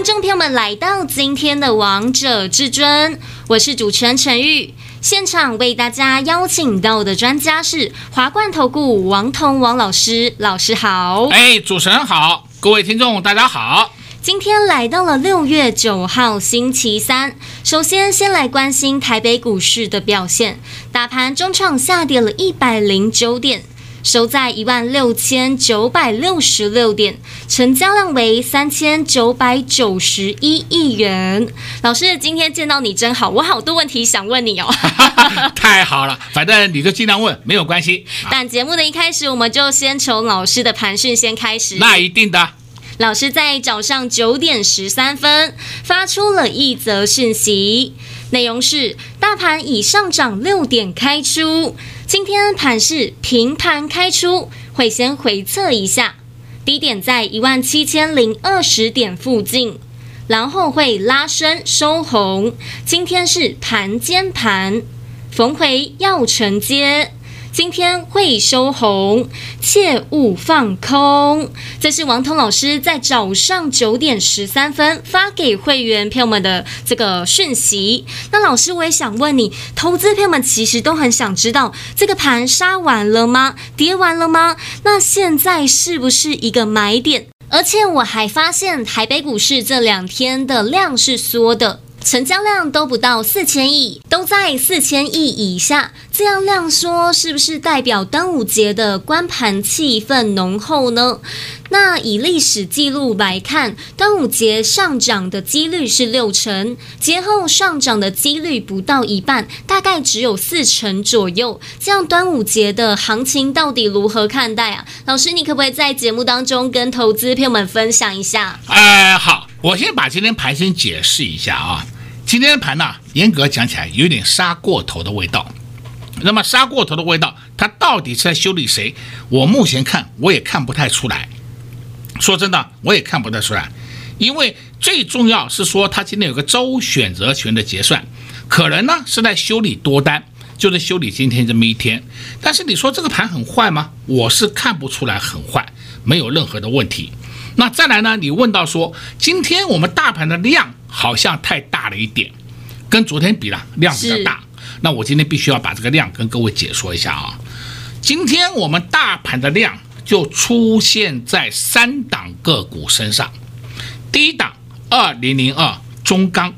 迎听众朋友们来到今天的《王者至尊》，我是主持人陈玉。现场为大家邀请到的专家是华冠投顾王彤王老师，老师好。哎，主持人好，各位听众大家好。今天来到了六月九号星期三，首先先来关心台北股市的表现，大盘中场下跌了一百零九点，收在一万六千九百六十六点，成交量为三千九百九十一亿元。老师，今天见到你真好，我好多问题想问你哦。太好了，反正你就尽量问，没有关系。但节目的一开始，我们就先从老师的盘讯先开始。那一定的。老师在早上九点十三分发出了一则讯息，内容是：大盘已上涨六点开出，今天盘是平盘开出，会先回测一下，低点在一万七千零二十点附近，然后会拉升收红。今天是盘间盘，逢回要承接。今天会收红，切勿放空。这是王彤老师在早上九点十三分发给会员朋友们的这个讯息。那老师，我也想问你，投资朋友们其实都很想知道，这个盘杀完了吗？跌完了吗？那现在是不是一个买点？而且我还发现，台北股市这两天的量是缩的。成交量都不到四千亿，都在四千亿以下，这样量说是不是代表端午节的观盘气氛浓厚呢？那以历史记录来看，端午节上涨的几率是六成，节后上涨的几率不到一半，大概只有四成左右。这样端午节的行情到底如何看待啊？老师，你可不可以在节目当中跟投资朋友们分享一下？哎、好。我先把今天盘先解释一下啊，今天的盘呢，严格讲起来有点杀过头的味道。那么杀过头的味道，它到底是在修理谁？我目前看我也看不太出来。说真的，我也看不太出来，因为最重要是说，它今天有个周选择权的结算，可能呢是在修理多单，就是修理今天这么一天。但是你说这个盘很坏吗？我是看不出来很坏，没有任何的问题。那再来呢？你问到说，今天我们大盘的量好像太大了一点，跟昨天比了量比较大。那我今天必须要把这个量跟各位解说一下啊。今天我们大盘的量就出现在三档个股身上。第一档二零零二中钢，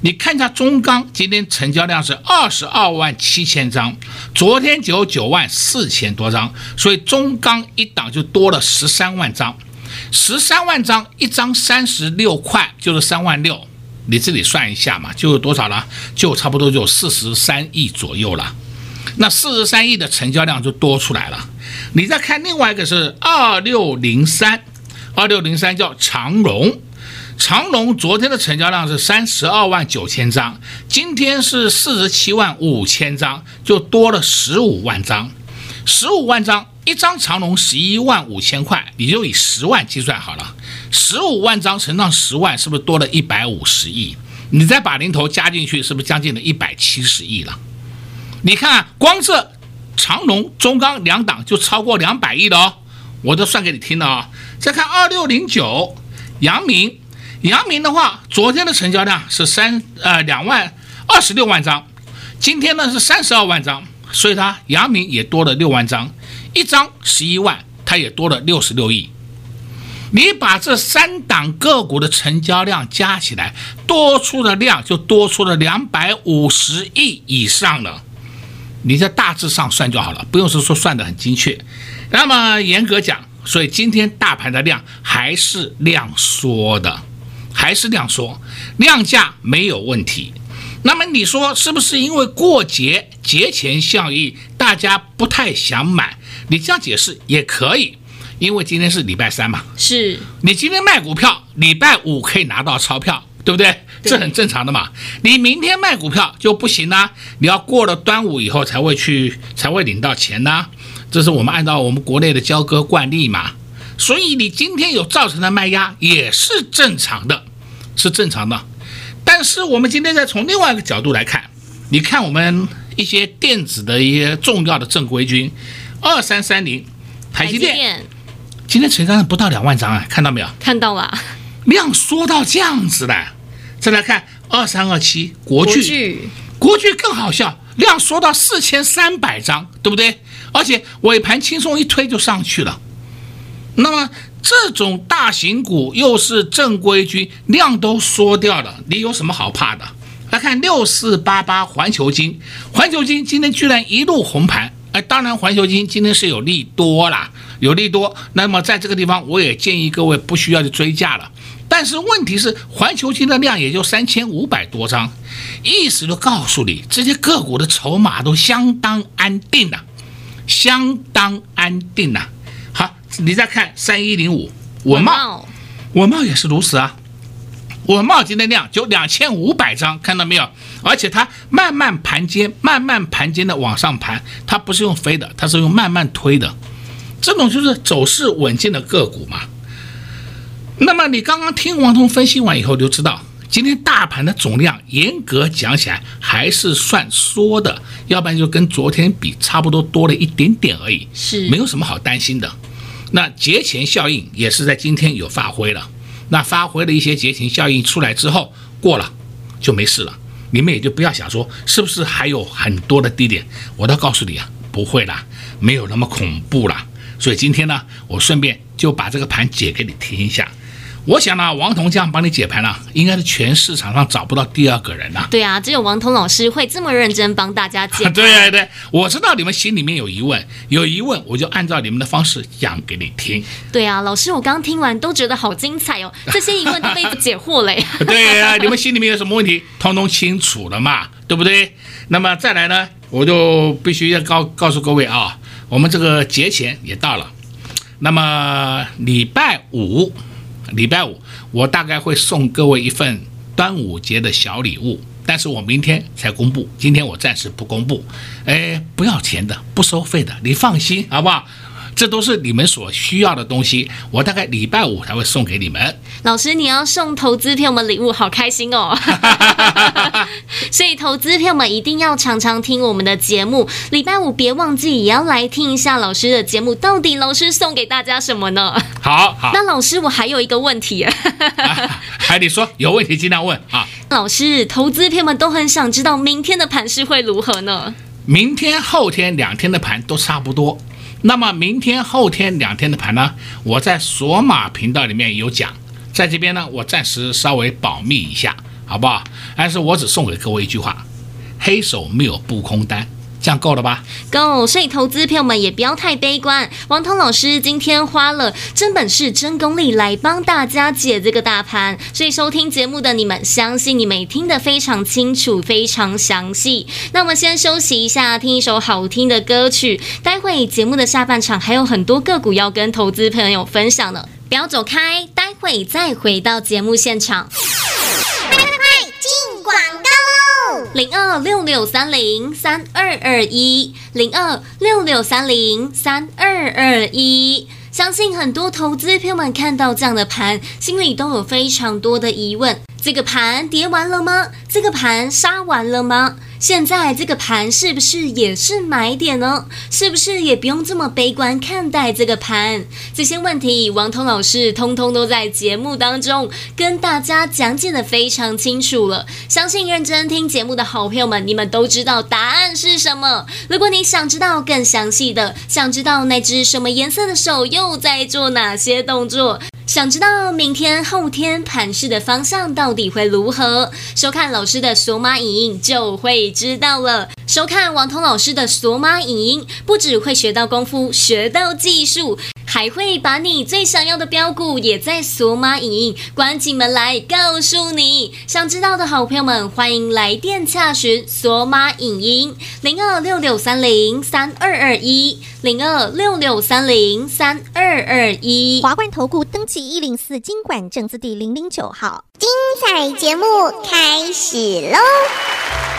你看一下中钢今天成交量是二十二万七千张，昨天只有九万四千多张，所以中钢一档就多了十三万张。十三万张，一张三十六块，就是三万六。你自己算一下嘛，就有多少了？就差不多就四十三亿左右了。那四十三亿的成交量就多出来了。你再看另外一个是二六零三，二六零三叫长荣，长荣昨天的成交量是三十二万九千张，今天是四十七万五千张，就多了十五万张，十五万张。一张长龙十一万五千块，你就以十万计算好了，十五万张乘上十万，是不是多了一百五十亿？你再把零头加进去，是不是将近了一百七十亿了？你看，光这长龙、中钢两档就超过两百亿了哦，我都算给你听了啊。再看二六零九阳明，阳明的话，昨天的成交量是三呃两万二十六万张，今天呢是三十二万张，所以它阳明也多了六万张。一张十一万，它也多了六十六亿。你把这三档个股的成交量加起来，多出的量就多出了两百五十亿以上了。你在大致上算就好了，不用说说算得很精确。那么严格讲，所以今天大盘的量还是量缩的，还是量缩，量价没有问题。那么你说是不是因为过节节前效应，大家不太想买？你这样解释也可以，因为今天是礼拜三嘛。是。你今天卖股票，礼拜五可以拿到钞票，对不对？这很正常的嘛。你明天卖股票就不行啦，你要过了端午以后才会去，才会领到钱呐。这是我们按照我们国内的交割惯例嘛。所以你今天有造成的卖压也是正常的，是正常的。但是我们今天再从另外一个角度来看，你看我们一些电子的一些重要的正规军，二三三零，台积电，今天成交量不到两万张啊，看到没有？看到了，量缩到这样子了。再来看二三二七国巨，国巨更好笑，量缩到四千三百张，对不对？而且尾盘轻松一推就上去了。那么这种大型股又是正规军，量都缩掉了，你有什么好怕的？来看六四八八环球金，环球金今天居然一路红盘，哎，当然环球金今天是有利多啦，有利多。那么在这个地方，我也建议各位不需要去追价了。但是问题是，环球金的量也就三千五百多张，意思就告诉你，这些个股的筹码都相当安定了，相当安定了。好，你再看三一零五文茂，文茂也是如此啊。稳懋今天量就两千五百张，看到没有？而且它慢慢盘间，慢慢盘间的往上盘，它不是用飞的，它是用慢慢推的，这种就是走势稳健的个股嘛。那么你刚刚听王彤分析完以后，就知道今天大盘的总量严格讲起来还是算缩的，要不然就跟昨天比差不多多了一点点而已，是没有什么好担心的。那节前效应也是在今天有发挥了，那发挥了一些节前效应出来之后过了就没事了，你们也就不要想说是不是还有很多的低点，我倒告诉你啊，不会啦，没有那么恐怖啦。所以今天呢，我顺便就把这个盘解给你听一下。我想呢，王彤这样帮你解盘呢，应该是全市场上找不到第二个人了。对啊，只有王彤老师会这么认真帮大家解盘。对对对，我知道你们心里面有疑问，有疑问我就按照你们的方式讲给你听。对啊，老师，我刚听完都觉得好精彩哦，这些疑问都被解惑了。对啊，你们心里面有什么问题，通通清楚了嘛，对不对？那么再来呢，我就必须要告告诉各位啊，我们这个节前也到了，那么礼拜五。礼拜五，我大概会送各位一份端午节的小礼物，但是我明天才公布，今天我暂时不公布。哎，不要钱的，不收费的，你放心，好不好？这都是你们所需要的东西，我大概礼拜五才会送给你们。老师，你要送投资朋友们礼物，好开心哦！所以投资朋友们一定要常常听我们的节目，礼拜五别忘记也要来听一下老师的节目。到底老师送给大家什么呢？好，好。那老师，我还有一个问题，还得说有问题尽量问啊。老师，投资朋友们都很想知道明天的盘势会如何呢？明天、后天两天的盘都差不多。那么明天、后天两天的盘呢？我在索马频道里面有讲，在这边呢，我暂时稍微保密一下，好不好？但是我只送给各位一句话：黑手没有布空单。这样够了吧？够，所以投资朋友们也不要太悲观。王涛老师今天花了真本事、真功力来帮大家解这个大盘，所以收听节目的你们，相信你们也听得非常清楚、非常详细。那我们先休息一下，听一首好听的歌曲。待会节目的下半场还有很多个股要跟投资朋友分享呢，不要走开，待会再回到节目现场。零二六六三零三二二一，零二六六三零三二二一。相信很多投资朋友们看到这样的盘，心里都有非常多的疑问：这个盘跌完了吗？这个盘杀完了吗？现在这个盘是不是也是买点呢？是不是也不用这么悲观看待这个盘？这些问题，王彤老师通通都在节目当中跟大家讲解得非常清楚了。相信认真听节目的好朋友们，你们都知道答案是什么。如果你想知道更详细的，想知道那只什么颜色的手又在做哪些动作，想知道明天、后天盘市的方向到底会如何，收看老师的索马影音就会知道了。收看王彤老师的索马影音，不只会学到功夫，学到技术。还会把你最想要的标股也在索马影音关起门来告诉你。想知道的好朋友们，欢迎来电洽询索马影音零二六六三零三二二一零二六六三零三二二一。华冠投顾登记一零四经管证字第零零九号。精彩节目开始喽！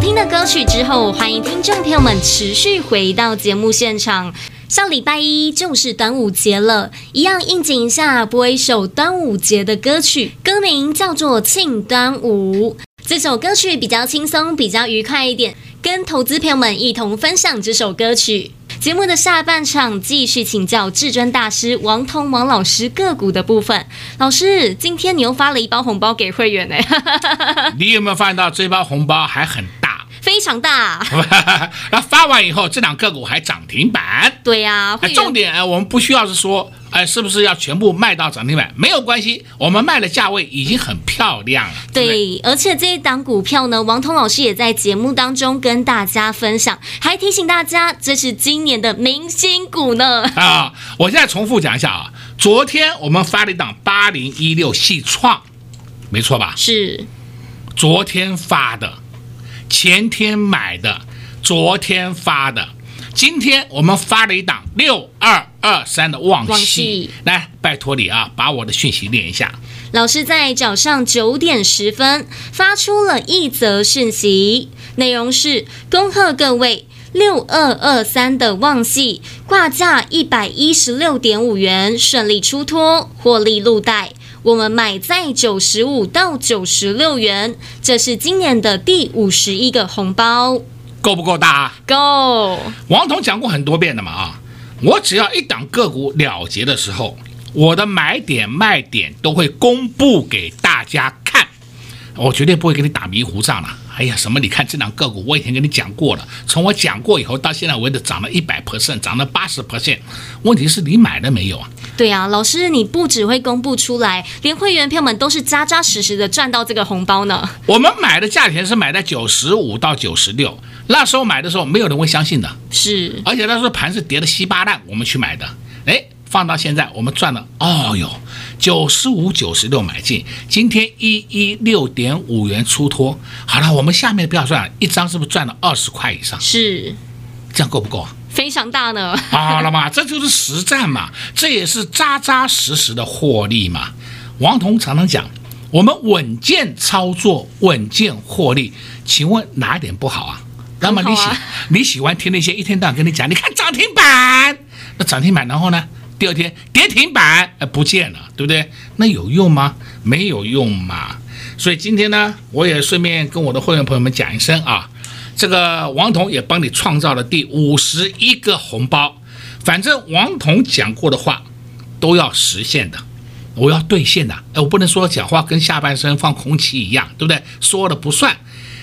听的歌曲之后欢迎听众朋友们持续回到节目现场。上礼拜一就是端午节了，一样应景一下，播一首端午节的歌曲，歌名叫做《庆端午》。这首歌曲比较轻松，比较愉快一点，跟投资朋友们一同分享这首歌曲。节目的下半场继续请教至尊大师王彤王老师个股的部分。老师，今天你又发了一包红包给会员呢？你有没有发现到这包红包还很？非常大，那发完以后，这两个股还涨停板。对呀、啊，重点我们不需要是说，哎，是不是要全部卖到涨停板？没有关系，我们卖的价位已经很漂亮了。对，对而且这一档股票呢，王通老师也在节目当中跟大家分享，还提醒大家，这是今年的明星股呢。啊，我现在重复讲一下啊，昨天我们发了一档八零一六矽创，没错吧？是，昨天发的。前天买的，昨天发的，今天我们发了一档六二二三的旺矽，来拜托你啊，把我的讯息念一下。老师在早上九点十分发出了一则讯息，内容是恭贺各位六二二三的旺矽挂价一百一十六点五元顺利出脱，获利入袋。我们买在九十五到九十六元，这是今年的第五十一个红包，够不够大啊？够。王彤讲过很多遍的嘛啊，我只要一档个股了结的时候，我的买点卖点都会公布给大家看，我绝对不会给你打迷糊仗了。哎呀，什么？你看这两个股，我以前跟你讲过了。从我讲过以后到现在为止，涨了一百 percent，涨了八十 percent。问题是你买了没有啊？对啊，老师，你不只会公布出来，连会员朋友们都是扎扎实实的赚到这个红包呢。我们买的价钱是买在九十五到九十六，那时候买的时候没有人会相信的。是，而且那时候盘是跌的稀巴烂，我们去买的。哎。放到现在，我们赚了哦哟，九十五、九十六买进，今天一一六点五元出脱。好了，我们下面不要算，一张是不是赚了二十块以上？是，这样够不够啊？非常大呢。好了嘛，这就是实战嘛，这也是扎扎实实的获利嘛。王彤常常讲，我们稳健操作，稳健获利，请问哪一点不好啊？那么你喜、啊、你喜欢听那些一天到晚跟你讲，你看涨停板，那涨停板然后呢？第二天跌停板，呃，不见了，对不对？那有用吗？没有用嘛。所以今天呢，我也顺便跟我的会员朋友们讲一声啊，这个王彤也帮你创造了第五十一个红包。反正王彤讲过的话都要实现的，我要兑现的。哎，我不能说讲话跟下半身放空气一样，对不对？说了不算。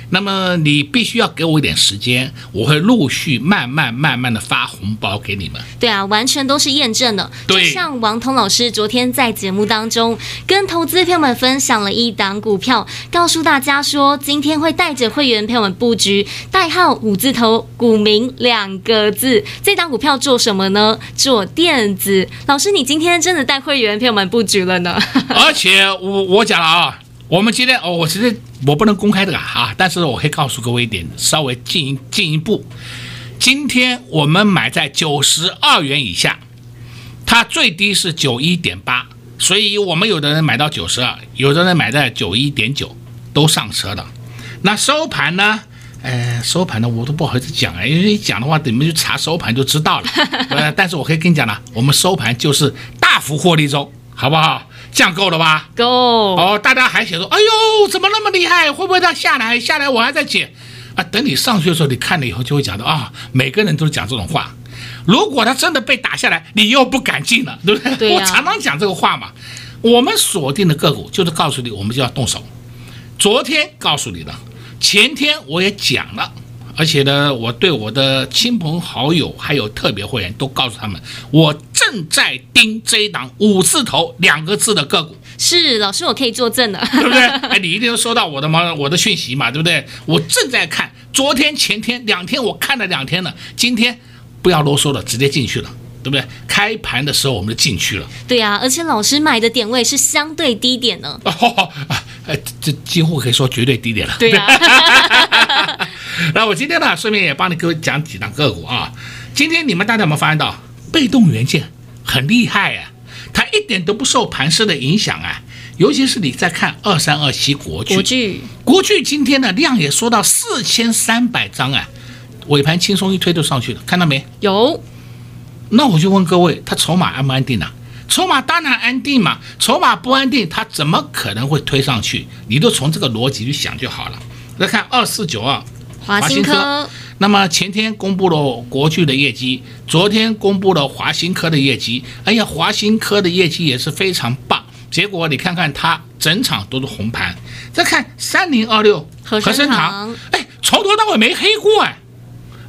那么你必须要给我一点时间，我会陆续慢慢慢慢的发红包给你们。对啊，完全都是验证的。对，就像王彤老师昨天在节目当中跟投资朋友们分享了一档股票，告诉大家说今天会带着会员朋友们布局，代号五字头，股名两个字。这档股票做什么呢？做电子。老师，你今天真的带会员朋友们布局了呢？而且我我讲了啊。我们今天哦，我其实我不能公开这个啊，但是我可以告诉各位一点，稍微进进一步。今天我们买在九十二元以下，它最低是九一点八，所以我们有的人买到九十二，有的人买在九一点九，都上车了。那收盘呢？呃，收盘呢，我都不好意思讲啊，因为一讲的话，你们去查收盘就知道了。呃，但是我可以跟你讲了，我们收盘就是大幅获利中，好不好？这样够了吧？够哦！大家还写说：“哎呦，怎么那么厉害？会不会它下来？下来我还在减啊！”等你上去的时候，你看了以后就会讲到啊。每个人都是讲这种话。如果他真的被打下来，你又不敢进了，对不对？对啊、我常常讲这个话嘛。我们锁定的个股就是告诉你，我们就要动手。昨天告诉你了，前天我也讲了。而且呢，我对我的亲朋好友还有特别会员都告诉他们，我正在盯这一档五字头两个字的个股。是老师，我可以作证的，对不对？哎，你一定都收到我的吗？我的讯息嘛，对不对？我正在看，昨天、前天两天我看了两天了，今天不要啰嗦了，直接进去了。对不对？开盘的时候我们就进去了。对呀、啊，而且老师买的点位是相对低点呢。哦，哎，这几乎可以说绝对低点了。对呀、啊。那我今天呢，顺便也帮你各位讲几档个股啊。今天你们大家有没有发现到，被动元件很厉害啊？它一点都不受盘势的影响啊。尤其是你在看二三二七国巨，国巨，国巨今天的量也缩到四千三百张啊，尾盘轻松一推就上去了，看到没？有。那我就问各位，它筹码安不安定呢、啊？筹码当然安定嘛，筹码不安定，它怎么可能会推上去？你都从这个逻辑去想就好了。来看二四九二华新科，那么前天公布了国巨的业绩，昨天公布了华新科的业绩。哎呀，华新科的业绩也是非常棒。结果你看看它整场都是红盘。再看三零二六和生堂，哎，从头到尾没黑过哎。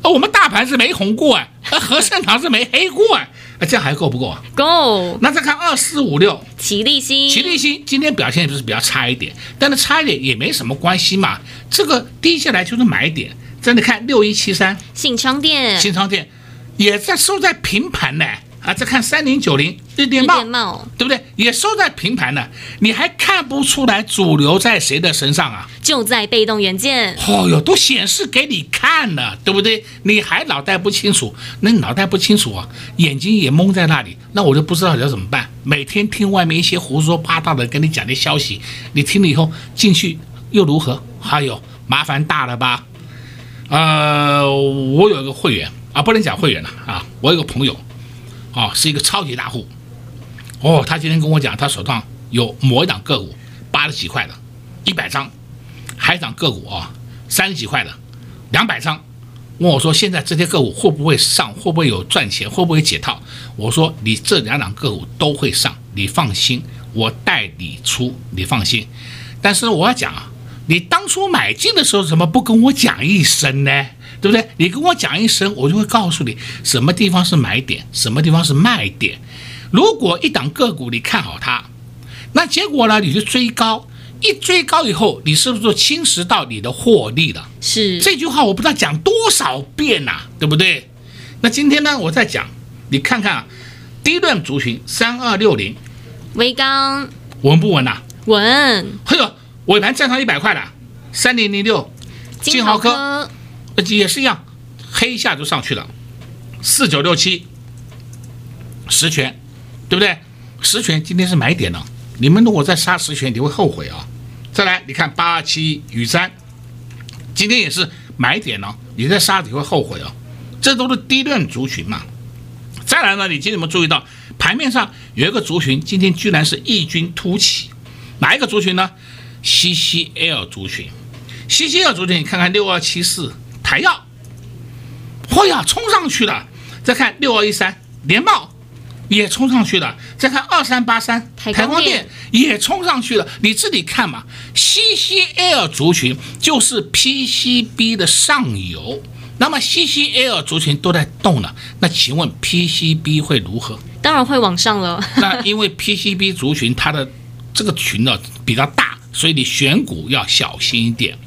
哦，我们大盘是没红过哎。而和盛堂是没黑过哎啊，这样还够不够啊？够。那再看二四五六，齐立新，齐立新今天表现就是比较差一点，但是差一点也没什么关系嘛。这个低下来就是买点。再来看六一七三，信昌店，信昌店也在收在平盘呢。啊，再看三零九零日电茂，茂对不对？也收在平盘呢，你还看不出来主流在谁的身上啊？就在被动元件。哦哟，都显示给你看了，对不对？你还脑袋不清楚？那脑袋不清楚啊，眼睛也蒙在那里，那我就不知道要怎么办。每天听外面一些胡说八道的跟你讲的消息，你听了以后进去又如何？还有麻烦大了吧？呃，我有一个会员啊，不能讲会员了啊，我有个朋友。哦，是一个超级大户，哦，他今天跟我讲，他手上有某一档个股八十几块的，一百张，还有一档个股啊三十几块的，两百张。问我说：“现在这些个股会不会上？会不会有赚钱？会不会解套？”我说：“你这两档个股都会上，你放心，我带你出，你放心。但是我要讲啊，你当初买进的时候怎么不跟我讲一声呢？对不对？你跟我讲一声，我就会告诉你什么地方是买点，什么地方是卖点。如果一档个股你看好它，那结果呢，你就追高。”一追高以后，你是不是就侵蚀到你的获利了？是这句话，我不知道讲多少遍呐、啊，对不对？那今天呢，我再讲，你看看啊，低段族群三二六零，维刚稳不稳呐、啊？稳。嘿呦，尾盘站上一百块了，三零零六，金豪科也是一样，黑一下就上去了，四九六七，十全，对不对？十全今天是买点呢。你们如果再杀十全，你会后悔啊！再来，你看八二七雨山，今天也是买点呢，你再杀你会后悔啊。这都是低段族群嘛。再来呢，你今天有没有注意到盘面上有一个族群，今天居然是异军突起，哪一个族群呢？CCL 族群，CCL 族群，你看看六二七四台药，嚯呀，冲上去了！再看六二一三联茂。也冲上去了，再看二三八三台光电也冲上去了，你自己看嘛。CCL 族群就是 PCB 的上游，那么 CCL 族群都在动了，那请问 PCB 会如何？当然会往上了。那因为 PCB 族群它的这个群呢比较大，所以你选股要小心一点，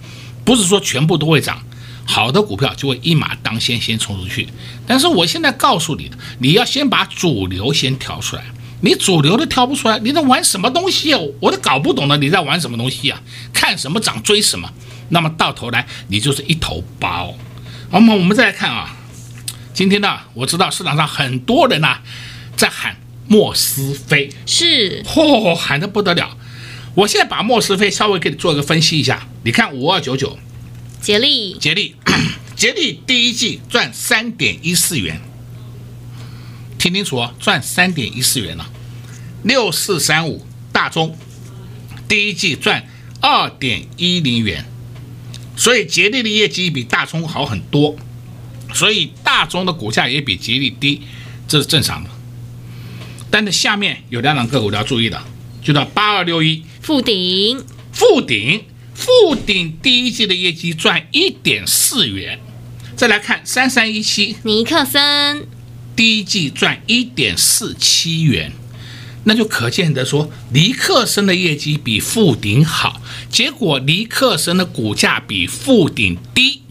不是说全部都会涨。好的股票就会一马当先，先冲出去。但是我现在告诉你的，你要先把主流先挑出来。你主流都挑不出来，你在玩什么东西啊？我都搞不懂了，你在玩什么东西啊？看什么涨追什么，那么到头来你就是一头包。那么我们再来看啊，今天呢，我知道市场上很多人呐在喊莫斯飞，是嚯、哦，喊得不得了。我现在把莫斯飞稍微给你做一个分析一下，你看五二九九。杰利，杰利，杰利第一季赚三点一四元，听清楚哦，赚三点一四元了。六四三五大中，第一季赚二点一零元，所以杰利的业绩比大中好很多，所以大中的股价也比杰利低，这是正常的。但是下面有两档个股你要注意的，就到八二六一富鼎，富鼎。富鼎第一季的业绩赚一点四元，再来看三三一七。尼克森，第一季赚一点四七元，那就可见得说尼克森的业绩比富鼎好，结果尼克森的股价比富鼎低，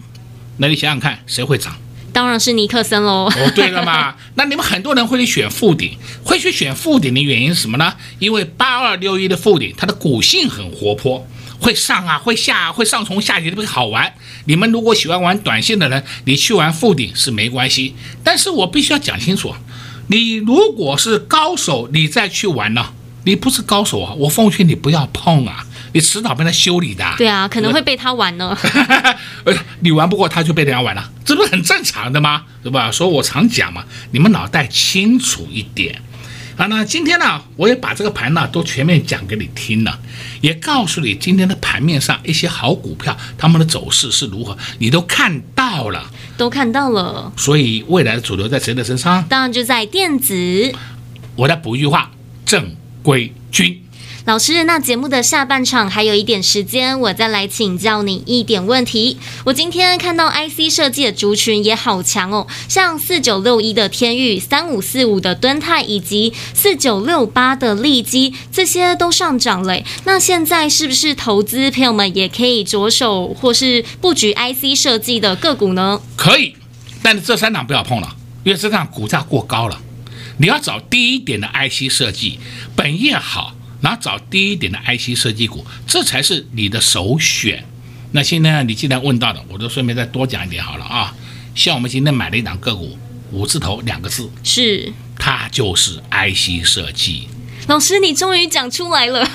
那你想想看谁会涨？当然是尼克森喽。哦，对了嘛，那你们很多人会去选富鼎，会去选富鼎的原因是什么呢？因为八二六一的富鼎它的股性很活泼。会上啊，会下啊，会上冲下跌，特别好玩。你们如果喜欢玩短线的人，你去玩富鼎是没关系。但是我必须要讲清楚，你如果是高手，你再去玩呢，你不是高手啊，我奉劝你不要碰啊，你迟早被他修理的。对啊，可能会被他玩呢。你玩不过他，就被人家玩了，这不是很正常的吗？对吧？所以我常讲嘛，你们脑袋清楚一点。好，那今天呢，我也把这个盘呢都全面讲给你听了，也告诉你今天的盘面上一些好股票，他们的走势是如何，你都看到了，都看到了。所以未来的主流在谁的身上？当然就在电子。我再补一句话：正规军。老师，那节目的下半场还有一点时间，我再来请教你一点问题。我今天看到 IC 设计的族群也好强哦，像四九六一的天域、三五四五的敦泰以及四九六八的利基，这些都上涨了。那现在是不是投资朋友们也可以着手或是布局 IC 设计的个股呢？可以，但是这三档不要碰了，因为这档股价过高了。你要找低一点的 IC 设计，本业好。然后找低一点的 IC 设计股，这才是你的首选。那现在你既然问到了，我就顺便再多讲一点好了啊。像我们今天买了一档个股，五字头两个字，是它就是 IC 设计。老师，你终于讲出来了。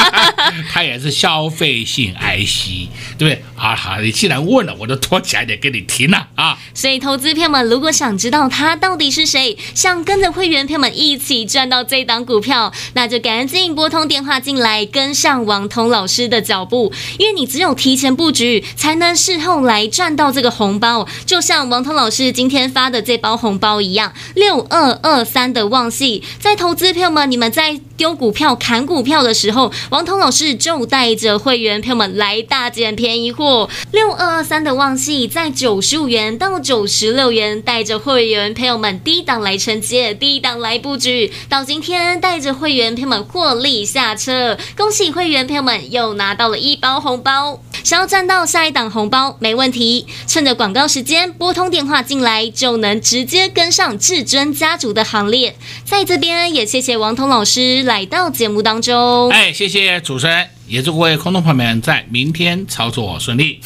他也是消费性 IC，对不对啊，好，你既然问了，我就多讲一点给你听了啊。所以，投资票们如果想知道他到底是谁，想跟着会员票们一起赚到这档股票，那就赶紧拨通电话进来，跟上王彤老师的脚步。因为你只有提前布局，才能事后来赚到这个红包。就像王彤老师今天发的这包红包一样，六二二三的旺系，在投资票们，你们在在丢股票、砍股票的时候，王彤老师就带着会员朋友们来大捡便宜货。六二二三的旺矽在九十五元到九十六元，带着会员朋友们低档来承接，低档来布局，到今天带着会员朋友们获利下车，恭喜会员朋友们又拿到了一包红包。想要赚到下一档红包没问题，趁着广告时间拨通电话进来，就能直接跟上至尊家族的行列。在这边也谢谢王彤老师来到节目当中。哎，谢谢主持人。也祝各位空头朋友们在明天操作顺利。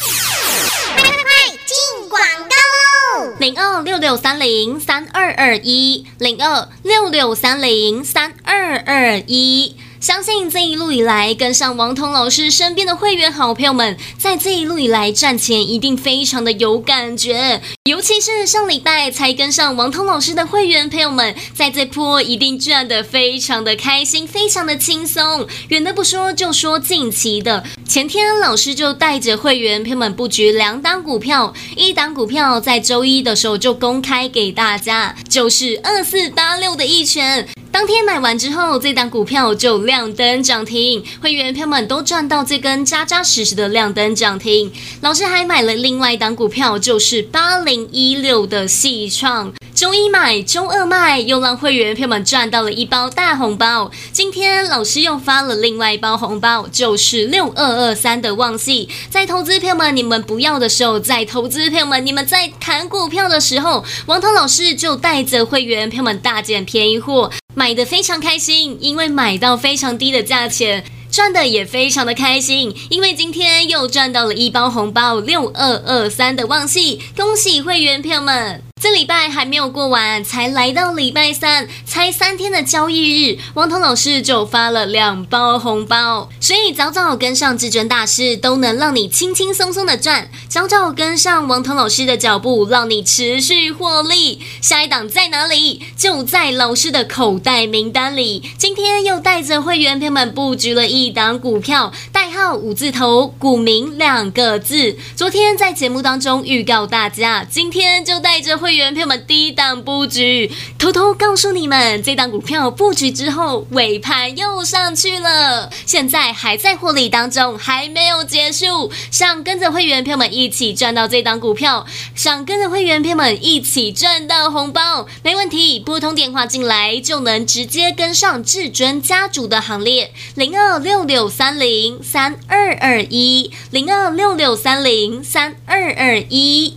快快快进广告喽！零二六六三零三二二一，零二六六三零三二二一。相信这一路以来跟上王彤老师身边的会员好朋友们，在这一路以来赚钱一定非常的有感觉，尤其是上礼拜才跟上王彤老师的会员朋友们，在这波一定赚得非常的开心，非常的轻松。远的不说，就说近期的，前天老师就带着会员朋友们布局两档股票，一档股票在周一的时候就公开给大家，就是二四八六的一拳。当天买完之后，这档股票就亮灯涨停，会员朋友们都赚到这根扎扎实实的亮灯涨停。老师还买了另外一档股票，就是八零一六的矽创，周一买，周二卖，又让会员朋友们赚到了一包大红包。今天老师又发了另外一包红包，就是六二二三的旺矽。在投资朋友们你们不要的时候，在投资朋友们你们在砍股票的时候，王彤老师就带着会员朋友们大捡便宜货。买的非常开心，因为买到非常低的价钱，赚的也非常的开心，因为今天又赚到了一包红包，六二二三的旺季，恭喜会员朋友们！这礼拜还没有过完，才来到礼拜三，才三天的交易日，王彤老师就发了两包红包，所以早早跟上至尊大师，都能让你轻轻松松的赚；早早跟上王彤老师的脚步，让你持续获利。下一档在哪里？就在老师的口袋名单里。今天又带着会员朋友们布局了一档股票，代号五字头，股名两个字。昨天在节目当中预告大家，今天就带着会。员朋友们低档布局，偷偷告诉你们，这档股票布局之后尾盘又上去了，现在还在获利当中，还没有结束。想跟着会员朋友们一起赚到这档股票，想跟着会员朋友们一起赚到红包，没问题，拨通电话进来就能直接跟上至尊家族的行列，零二六六三零三二二一，零二六六三零三二二一。